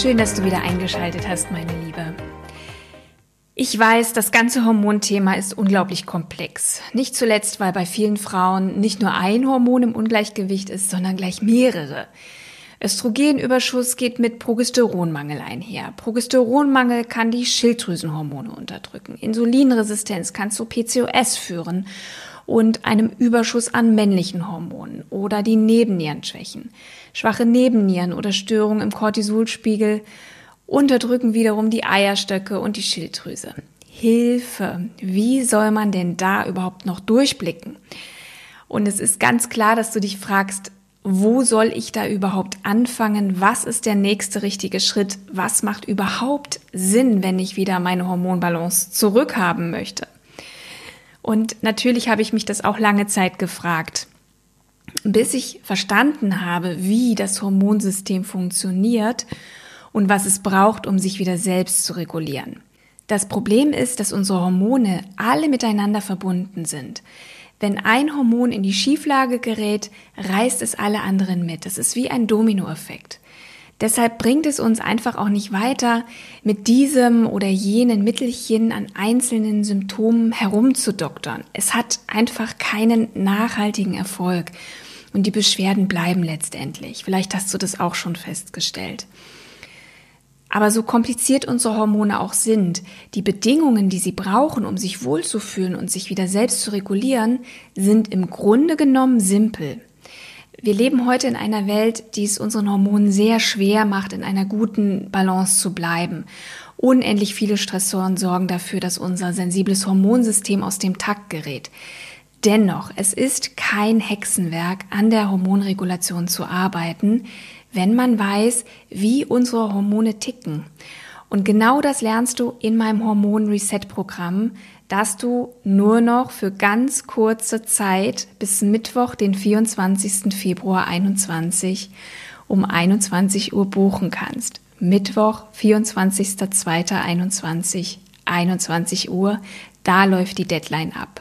Schön, dass du wieder eingeschaltet hast, meine Liebe. Ich weiß, das ganze Hormonthema ist unglaublich komplex. Nicht zuletzt, weil bei vielen Frauen nicht nur ein Hormon im Ungleichgewicht ist, sondern gleich mehrere. Östrogenüberschuss geht mit Progesteronmangel einher. Progesteronmangel kann die Schilddrüsenhormone unterdrücken. Insulinresistenz kann zu PCOS führen und einem Überschuss an männlichen Hormonen oder die Nebennieren schwächen. Schwache Nebennieren oder Störungen im Cortisolspiegel unterdrücken wiederum die Eierstöcke und die Schilddrüse. Hilfe! Wie soll man denn da überhaupt noch durchblicken? Und es ist ganz klar, dass du dich fragst, wo soll ich da überhaupt anfangen? Was ist der nächste richtige Schritt? Was macht überhaupt Sinn, wenn ich wieder meine Hormonbalance zurückhaben möchte? Und natürlich habe ich mich das auch lange Zeit gefragt, bis ich verstanden habe, wie das Hormonsystem funktioniert und was es braucht, um sich wieder selbst zu regulieren. Das Problem ist, dass unsere Hormone alle miteinander verbunden sind. Wenn ein Hormon in die Schieflage gerät, reißt es alle anderen mit. Das ist wie ein Dominoeffekt. Deshalb bringt es uns einfach auch nicht weiter, mit diesem oder jenen Mittelchen an einzelnen Symptomen herumzudoktern. Es hat einfach keinen nachhaltigen Erfolg und die Beschwerden bleiben letztendlich. Vielleicht hast du das auch schon festgestellt. Aber so kompliziert unsere Hormone auch sind, die Bedingungen, die sie brauchen, um sich wohlzufühlen und sich wieder selbst zu regulieren, sind im Grunde genommen simpel. Wir leben heute in einer Welt, die es unseren Hormonen sehr schwer macht, in einer guten Balance zu bleiben. Unendlich viele Stressoren sorgen dafür, dass unser sensibles Hormonsystem aus dem Takt gerät. Dennoch, es ist kein Hexenwerk, an der Hormonregulation zu arbeiten, wenn man weiß, wie unsere Hormone ticken. Und genau das lernst du in meinem Hormon Reset Programm, dass du nur noch für ganz kurze Zeit bis Mittwoch, den 24. Februar 21 um 21 Uhr buchen kannst. Mittwoch, 24.02.21, 21 Uhr, da läuft die Deadline ab.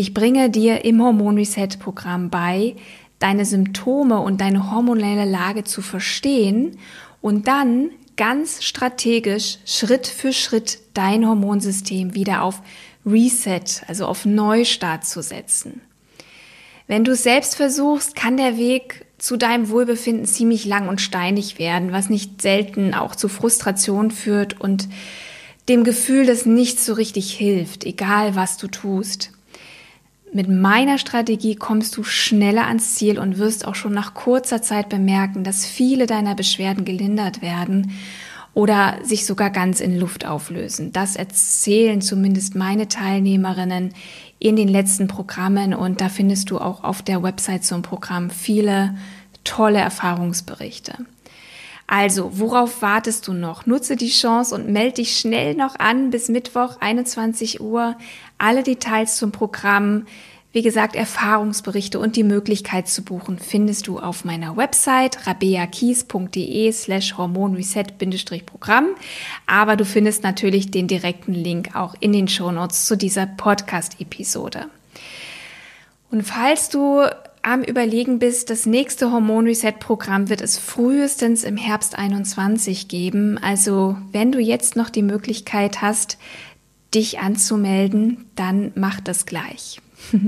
Ich bringe dir im Hormon Reset Programm bei, deine Symptome und deine hormonelle Lage zu verstehen und dann ganz strategisch Schritt für Schritt dein Hormonsystem wieder auf Reset, also auf Neustart zu setzen. Wenn du es selbst versuchst, kann der Weg zu deinem Wohlbefinden ziemlich lang und steinig werden, was nicht selten auch zu Frustration führt und dem Gefühl, dass nichts so richtig hilft, egal was du tust. Mit meiner Strategie kommst du schneller ans Ziel und wirst auch schon nach kurzer Zeit bemerken, dass viele deiner Beschwerden gelindert werden oder sich sogar ganz in Luft auflösen. Das erzählen zumindest meine Teilnehmerinnen in den letzten Programmen und da findest du auch auf der Website zum Programm viele tolle Erfahrungsberichte. Also, worauf wartest du noch? Nutze die Chance und melde dich schnell noch an bis Mittwoch 21 Uhr. Alle Details zum Programm wie gesagt, Erfahrungsberichte und die Möglichkeit zu buchen findest du auf meiner Website rabeakies.de slash hormonreset-programm. Aber du findest natürlich den direkten Link auch in den Shownotes zu dieser Podcast-Episode. Und falls du am Überlegen bist, das nächste Hormon-Reset-Programm wird es frühestens im Herbst 21 geben. Also wenn du jetzt noch die Möglichkeit hast, dich anzumelden, dann mach das gleich.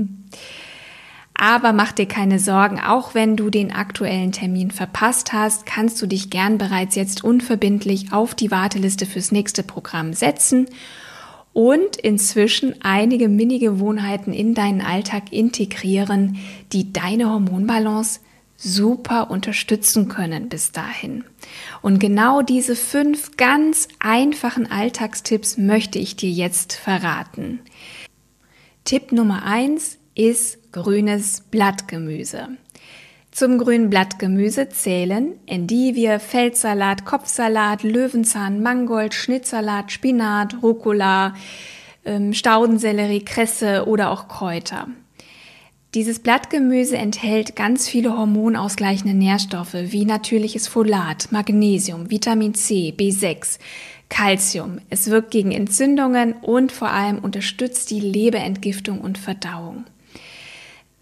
Aber mach dir keine Sorgen, auch wenn du den aktuellen Termin verpasst hast, kannst du dich gern bereits jetzt unverbindlich auf die Warteliste fürs nächste Programm setzen und inzwischen einige Mini-Gewohnheiten in deinen Alltag integrieren, die deine Hormonbalance super unterstützen können bis dahin. Und genau diese fünf ganz einfachen Alltagstipps möchte ich dir jetzt verraten. Tipp Nummer eins ist grünes Blattgemüse. Zum grünen Blattgemüse zählen Endivie, Feldsalat, Kopfsalat, Löwenzahn, Mangold, Schnittsalat, Spinat, Rucola, ähm, Staudensellerie, Kresse oder auch Kräuter. Dieses Blattgemüse enthält ganz viele hormonausgleichende Nährstoffe wie natürliches Folat, Magnesium, Vitamin C, B6, Calcium. Es wirkt gegen Entzündungen und vor allem unterstützt die Leberentgiftung und Verdauung.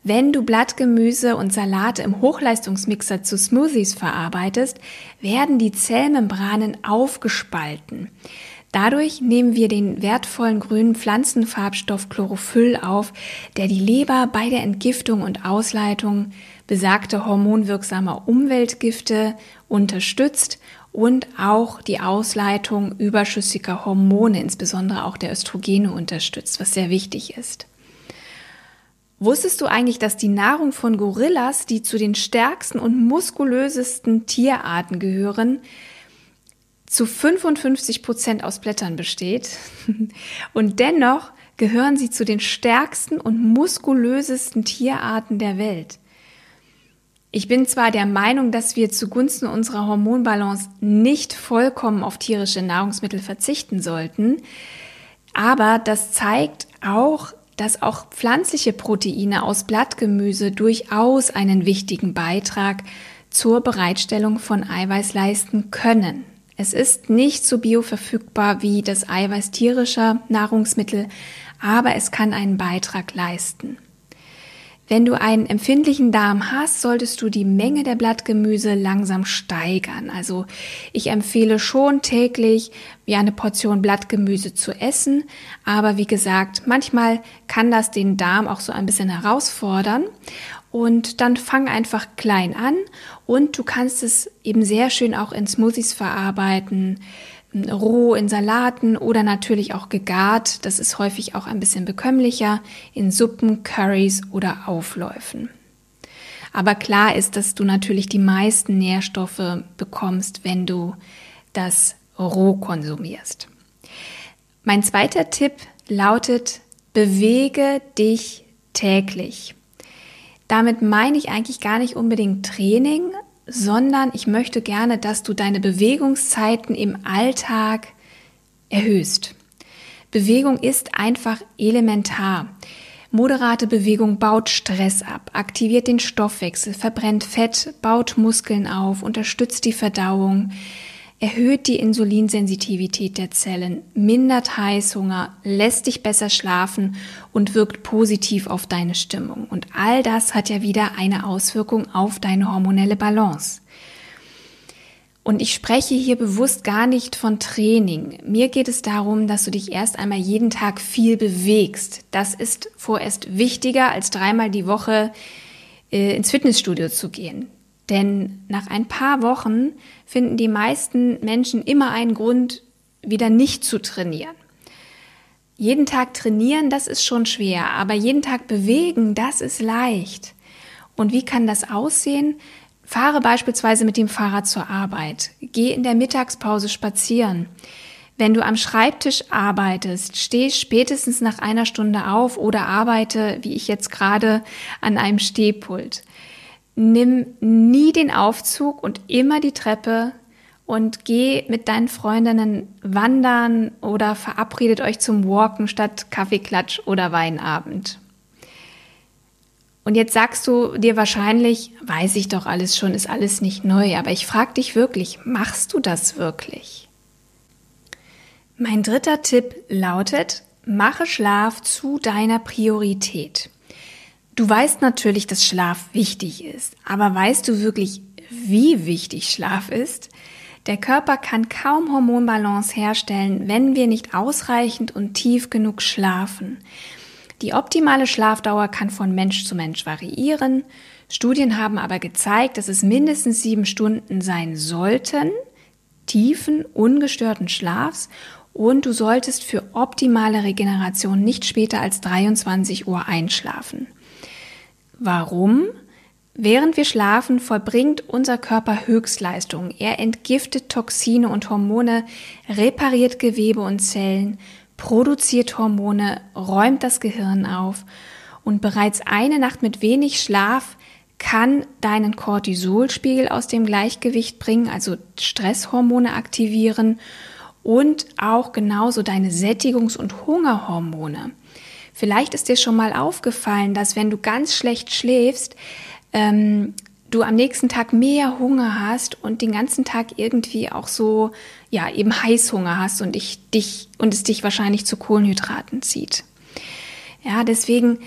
Wenn du Blattgemüse und Salate im Hochleistungsmixer zu Smoothies verarbeitest, werden die Zellmembranen aufgespalten. Dadurch nehmen wir den wertvollen grünen Pflanzenfarbstoff Chlorophyll auf, der die Leber bei der Entgiftung und Ausleitung besagter hormonwirksamer Umweltgifte unterstützt und auch die Ausleitung überschüssiger Hormone, insbesondere auch der Östrogene unterstützt, was sehr wichtig ist. Wusstest du eigentlich, dass die Nahrung von Gorillas, die zu den stärksten und muskulösesten Tierarten gehören, zu 55 Prozent aus Blättern besteht und dennoch gehören sie zu den stärksten und muskulösesten Tierarten der Welt. Ich bin zwar der Meinung, dass wir zugunsten unserer Hormonbalance nicht vollkommen auf tierische Nahrungsmittel verzichten sollten, aber das zeigt auch, dass auch pflanzliche Proteine aus Blattgemüse durchaus einen wichtigen Beitrag zur Bereitstellung von Eiweiß leisten können. Es ist nicht so bioverfügbar wie das Eiweiß tierischer Nahrungsmittel, aber es kann einen Beitrag leisten. Wenn du einen empfindlichen Darm hast, solltest du die Menge der Blattgemüse langsam steigern. Also ich empfehle schon täglich wie eine Portion Blattgemüse zu essen. Aber wie gesagt, manchmal kann das den Darm auch so ein bisschen herausfordern. Und dann fang einfach klein an und du kannst es eben sehr schön auch in Smoothies verarbeiten, roh in Salaten oder natürlich auch gegart. Das ist häufig auch ein bisschen bekömmlicher in Suppen, Curries oder Aufläufen. Aber klar ist, dass du natürlich die meisten Nährstoffe bekommst, wenn du das roh konsumierst. Mein zweiter Tipp lautet, bewege dich täglich. Damit meine ich eigentlich gar nicht unbedingt Training, sondern ich möchte gerne, dass du deine Bewegungszeiten im Alltag erhöhst. Bewegung ist einfach elementar. Moderate Bewegung baut Stress ab, aktiviert den Stoffwechsel, verbrennt Fett, baut Muskeln auf, unterstützt die Verdauung, erhöht die Insulinsensitivität der Zellen, mindert Heißhunger, lässt dich besser schlafen und wirkt positiv auf deine Stimmung. Und all das hat ja wieder eine Auswirkung auf deine hormonelle Balance. Und ich spreche hier bewusst gar nicht von Training. Mir geht es darum, dass du dich erst einmal jeden Tag viel bewegst. Das ist vorerst wichtiger, als dreimal die Woche äh, ins Fitnessstudio zu gehen. Denn nach ein paar Wochen finden die meisten Menschen immer einen Grund, wieder nicht zu trainieren. Jeden Tag trainieren, das ist schon schwer, aber jeden Tag bewegen, das ist leicht. Und wie kann das aussehen? Fahre beispielsweise mit dem Fahrrad zur Arbeit. Geh in der Mittagspause spazieren. Wenn du am Schreibtisch arbeitest, steh spätestens nach einer Stunde auf oder arbeite, wie ich jetzt gerade, an einem Stehpult nimm nie den Aufzug und immer die Treppe und geh mit deinen Freundinnen wandern oder verabredet euch zum Walken statt Kaffeeklatsch oder Weinabend. Und jetzt sagst du dir wahrscheinlich, weiß ich doch alles schon, ist alles nicht neu, aber ich frage dich wirklich, machst du das wirklich? Mein dritter Tipp lautet, mache Schlaf zu deiner Priorität. Du weißt natürlich, dass Schlaf wichtig ist, aber weißt du wirklich, wie wichtig Schlaf ist? Der Körper kann kaum Hormonbalance herstellen, wenn wir nicht ausreichend und tief genug schlafen. Die optimale Schlafdauer kann von Mensch zu Mensch variieren. Studien haben aber gezeigt, dass es mindestens sieben Stunden sein sollten, tiefen, ungestörten Schlafs und du solltest für optimale Regeneration nicht später als 23 Uhr einschlafen. Warum? Während wir schlafen, vollbringt unser Körper Höchstleistung. Er entgiftet Toxine und Hormone, repariert Gewebe und Zellen, produziert Hormone, räumt das Gehirn auf. Und bereits eine Nacht mit wenig Schlaf kann deinen Cortisolspiegel aus dem Gleichgewicht bringen, also Stresshormone aktivieren und auch genauso deine Sättigungs- und Hungerhormone. Vielleicht ist dir schon mal aufgefallen, dass wenn du ganz schlecht schläfst, ähm, du am nächsten Tag mehr Hunger hast und den ganzen Tag irgendwie auch so, ja, eben Heißhunger hast und ich dich, und es dich wahrscheinlich zu Kohlenhydraten zieht. Ja, deswegen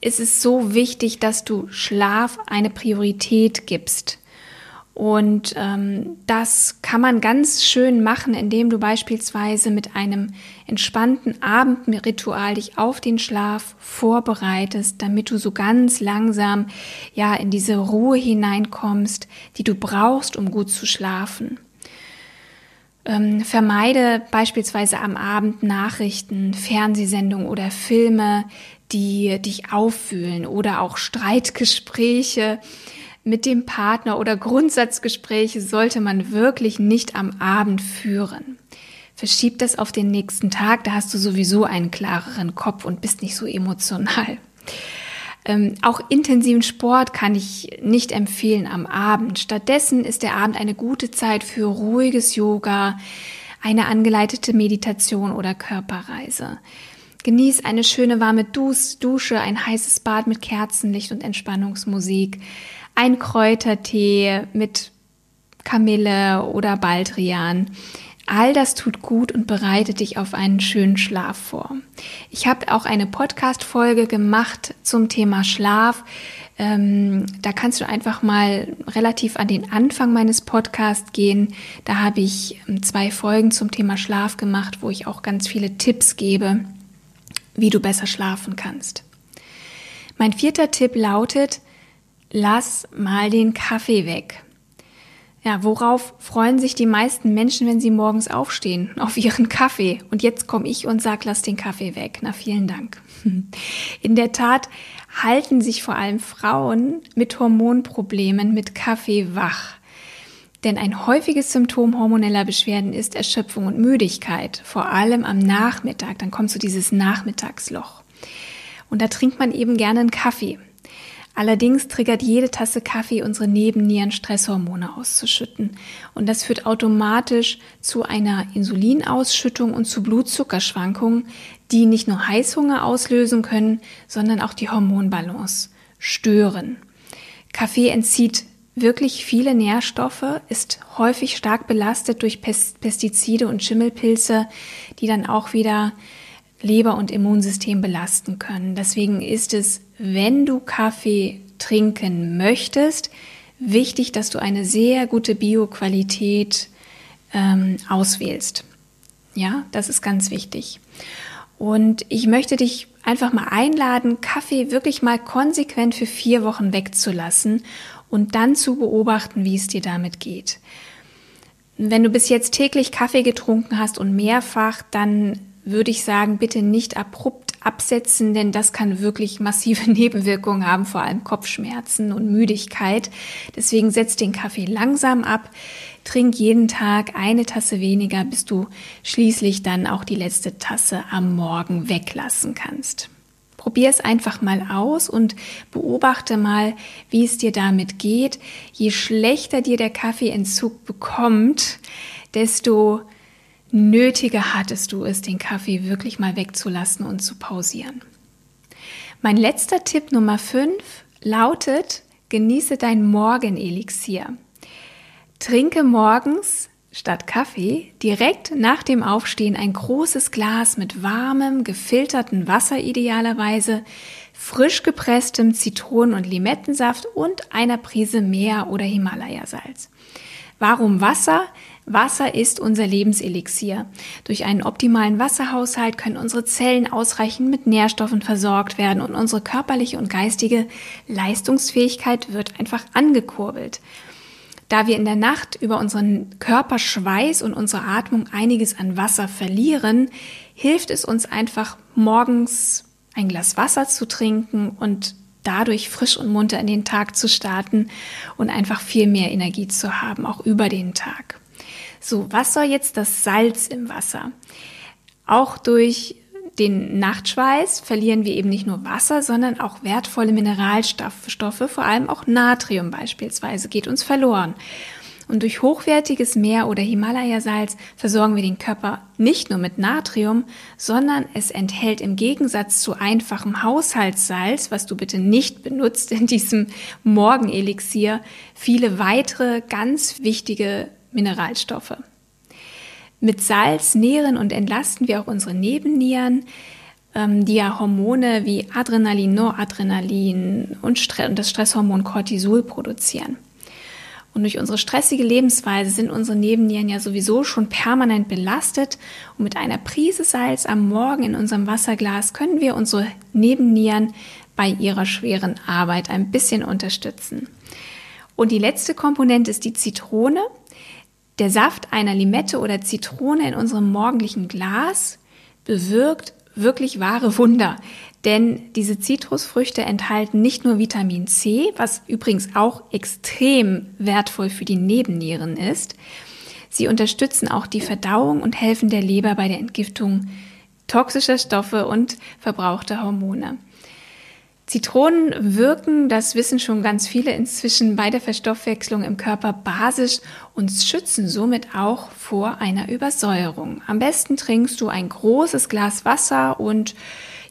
ist es so wichtig, dass du Schlaf eine Priorität gibst. Und ähm, das kann man ganz schön machen, indem du beispielsweise mit einem entspannten Abendritual dich auf den Schlaf vorbereitest, damit du so ganz langsam ja in diese Ruhe hineinkommst, die du brauchst, um gut zu schlafen. Ähm, vermeide beispielsweise am Abend Nachrichten, Fernsehsendungen oder Filme, die dich auffühlen oder auch Streitgespräche mit dem Partner oder Grundsatzgespräche sollte man wirklich nicht am Abend führen. Verschieb das auf den nächsten Tag, da hast du sowieso einen klareren Kopf und bist nicht so emotional. Ähm, auch intensiven Sport kann ich nicht empfehlen am Abend. Stattdessen ist der Abend eine gute Zeit für ruhiges Yoga, eine angeleitete Meditation oder Körperreise. Genieß eine schöne warme Dusche, ein heißes Bad mit Kerzenlicht und Entspannungsmusik ein Kräutertee mit Kamille oder Baldrian. All das tut gut und bereitet dich auf einen schönen Schlaf vor. Ich habe auch eine Podcast-Folge gemacht zum Thema Schlaf. Ähm, da kannst du einfach mal relativ an den Anfang meines Podcasts gehen. Da habe ich ähm, zwei Folgen zum Thema Schlaf gemacht, wo ich auch ganz viele Tipps gebe, wie du besser schlafen kannst. Mein vierter Tipp lautet, lass mal den Kaffee weg. Ja, worauf freuen sich die meisten Menschen, wenn sie morgens aufstehen? Auf ihren Kaffee. Und jetzt komme ich und sag, lass den Kaffee weg. Na, vielen Dank. In der Tat halten sich vor allem Frauen mit Hormonproblemen mit Kaffee wach. Denn ein häufiges Symptom hormoneller Beschwerden ist Erschöpfung und Müdigkeit, vor allem am Nachmittag. Dann kommt so dieses Nachmittagsloch. Und da trinkt man eben gerne einen Kaffee. Allerdings triggert jede Tasse Kaffee unsere Nebennieren Stresshormone auszuschütten. Und das führt automatisch zu einer Insulinausschüttung und zu Blutzuckerschwankungen, die nicht nur Heißhunger auslösen können, sondern auch die Hormonbalance stören. Kaffee entzieht wirklich viele Nährstoffe, ist häufig stark belastet durch Pestizide und Schimmelpilze, die dann auch wieder Leber und Immunsystem belasten können. Deswegen ist es, wenn du Kaffee trinken möchtest, wichtig, dass du eine sehr gute Bioqualität ähm, auswählst. Ja, das ist ganz wichtig. Und ich möchte dich einfach mal einladen, Kaffee wirklich mal konsequent für vier Wochen wegzulassen und dann zu beobachten, wie es dir damit geht. Wenn du bis jetzt täglich Kaffee getrunken hast und mehrfach, dann würde ich sagen, bitte nicht abrupt absetzen, denn das kann wirklich massive Nebenwirkungen haben, vor allem Kopfschmerzen und Müdigkeit. Deswegen setz den Kaffee langsam ab, trink jeden Tag eine Tasse weniger, bis du schließlich dann auch die letzte Tasse am Morgen weglassen kannst. Probier es einfach mal aus und beobachte mal, wie es dir damit geht. Je schlechter dir der Kaffeeentzug bekommt, desto nötiger hattest du es, den Kaffee wirklich mal wegzulassen und zu pausieren. Mein letzter Tipp Nummer 5 lautet, genieße dein Morgenelixier. Trinke morgens statt Kaffee direkt nach dem Aufstehen ein großes Glas mit warmem, gefilterten Wasser idealerweise, frisch gepresstem Zitronen- und Limettensaft und einer Prise Meer- oder Himalaya-Salz. Warum Wasser? Wasser ist unser Lebenselixier. Durch einen optimalen Wasserhaushalt können unsere Zellen ausreichend mit Nährstoffen versorgt werden und unsere körperliche und geistige Leistungsfähigkeit wird einfach angekurbelt. Da wir in der Nacht über unseren Körperschweiß und unsere Atmung einiges an Wasser verlieren, hilft es uns einfach morgens ein Glas Wasser zu trinken und dadurch frisch und munter in den Tag zu starten und einfach viel mehr Energie zu haben, auch über den Tag. So, was soll jetzt das Salz im Wasser? Auch durch den Nachtschweiß verlieren wir eben nicht nur Wasser, sondern auch wertvolle Mineralstoffe, vor allem auch Natrium beispielsweise, geht uns verloren. Und durch hochwertiges Meer- oder Himalaya-Salz versorgen wir den Körper nicht nur mit Natrium, sondern es enthält im Gegensatz zu einfachem Haushaltssalz, was du bitte nicht benutzt in diesem Morgenelixier, viele weitere ganz wichtige Mineralstoffe. Mit Salz nähren und entlasten wir auch unsere Nebennieren, ähm, die ja Hormone wie Adrenalin, Noradrenalin und, das Stresshormon Cortisol produzieren. Und durch unsere stressige Lebensweise sind unsere Nebennieren ja sowieso schon permanent belastet. Und mit einer Prise Salz am Morgen in unserem Wasserglas können wir unsere Nebennieren bei ihrer schweren Arbeit ein bisschen unterstützen. Und die letzte Komponente ist die Zitrone. Der Saft einer Limette oder Zitrone in unserem morgendlichen Glas bewirkt wirklich wahre Wunder. Denn diese Zitrusfrüchte enthalten nicht nur Vitamin C, was übrigens auch extrem wertvoll für die Nebennieren ist, sie unterstützen auch die Verdauung und helfen der Leber bei der Entgiftung toxischer Stoffe und verbrauchter Hormone. Zitronen wirken, das wissen schon ganz viele inzwischen, bei der Verstoffwechslung im Körper basisch und schützen somit auch vor einer Übersäuerung. Am besten trinkst du ein großes Glas Wasser und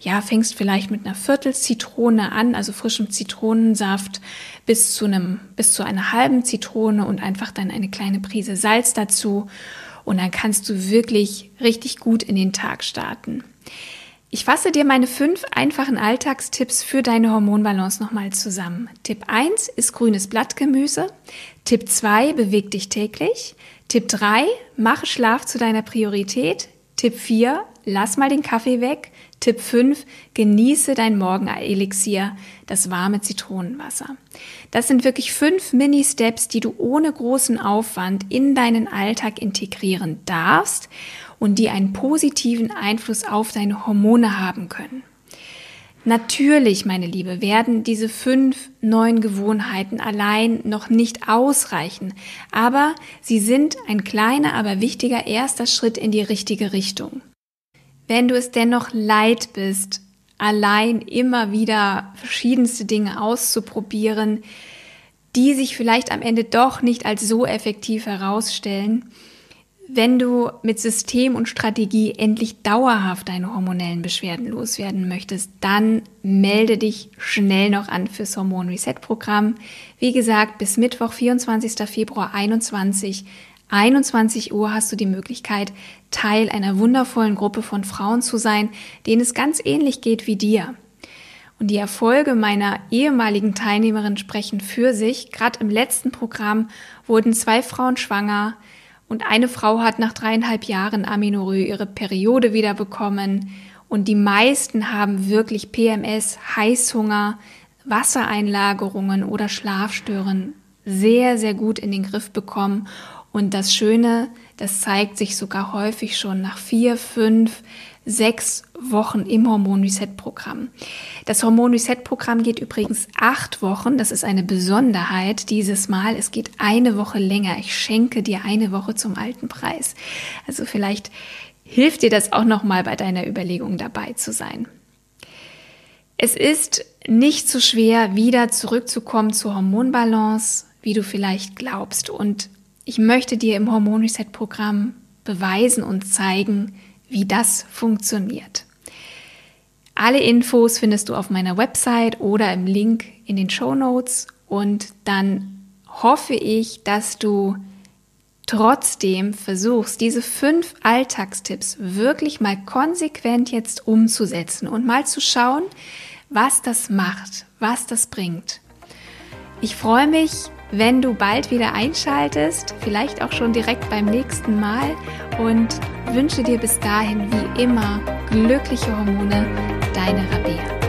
ja, fängst vielleicht mit einer Viertelzitrone an, also frischem Zitronensaft bis zu einem, bis zu einer halben Zitrone und einfach dann eine kleine Prise Salz dazu. Und dann kannst du wirklich richtig gut in den Tag starten. Ich fasse dir meine fünf einfachen Alltagstipps für deine Hormonbalance nochmal zusammen. Tipp 1 ist grünes Blattgemüse. Tipp 2 beweg dich täglich. Tipp 3 mache Schlaf zu deiner Priorität. Tipp 4 lass mal den Kaffee weg. Tipp 5 genieße dein Morgenelixier, das warme Zitronenwasser. Das sind wirklich fünf Mini-Steps, die du ohne großen Aufwand in deinen Alltag integrieren darfst und die einen positiven Einfluss auf deine Hormone haben können. Natürlich, meine Liebe, werden diese fünf neuen Gewohnheiten allein noch nicht ausreichen, aber sie sind ein kleiner, aber wichtiger erster Schritt in die richtige Richtung. Wenn du es dennoch leid bist, allein immer wieder verschiedenste Dinge auszuprobieren, die sich vielleicht am Ende doch nicht als so effektiv herausstellen, wenn du mit System und Strategie endlich dauerhaft deine hormonellen Beschwerden loswerden möchtest, dann melde dich schnell noch an fürs Hormon Reset Programm. Wie gesagt, bis Mittwoch, 24. Februar 21, 21 Uhr hast du die Möglichkeit, Teil einer wundervollen Gruppe von Frauen zu sein, denen es ganz ähnlich geht wie dir. Und die Erfolge meiner ehemaligen Teilnehmerin sprechen für sich. Gerade im letzten Programm wurden zwei Frauen schwanger, und eine Frau hat nach dreieinhalb Jahren Aminorö ihre Periode wieder bekommen. Und die meisten haben wirklich PMS, Heißhunger, Wassereinlagerungen oder Schlafstören sehr, sehr gut in den Griff bekommen. Und das Schöne, das zeigt sich sogar häufig schon nach vier, fünf, sechs Wochen im Hormon Reset Programm. Das Hormon Reset Programm geht übrigens acht Wochen. Das ist eine Besonderheit dieses Mal. Es geht eine Woche länger. Ich schenke dir eine Woche zum alten Preis. Also vielleicht hilft dir das auch nochmal bei deiner Überlegung dabei zu sein. Es ist nicht so schwer, wieder zurückzukommen zur Hormonbalance, wie du vielleicht glaubst. Und ich möchte dir im Hormon Reset Programm beweisen und zeigen, wie das funktioniert. Alle Infos findest du auf meiner Website oder im Link in den Show Notes und dann hoffe ich, dass du trotzdem versuchst, diese fünf Alltagstipps wirklich mal konsequent jetzt umzusetzen und mal zu schauen, was das macht, was das bringt. Ich freue mich, wenn du bald wieder einschaltest, vielleicht auch schon direkt beim nächsten Mal und wünsche dir bis dahin wie immer glückliche Hormone, deine Rabea.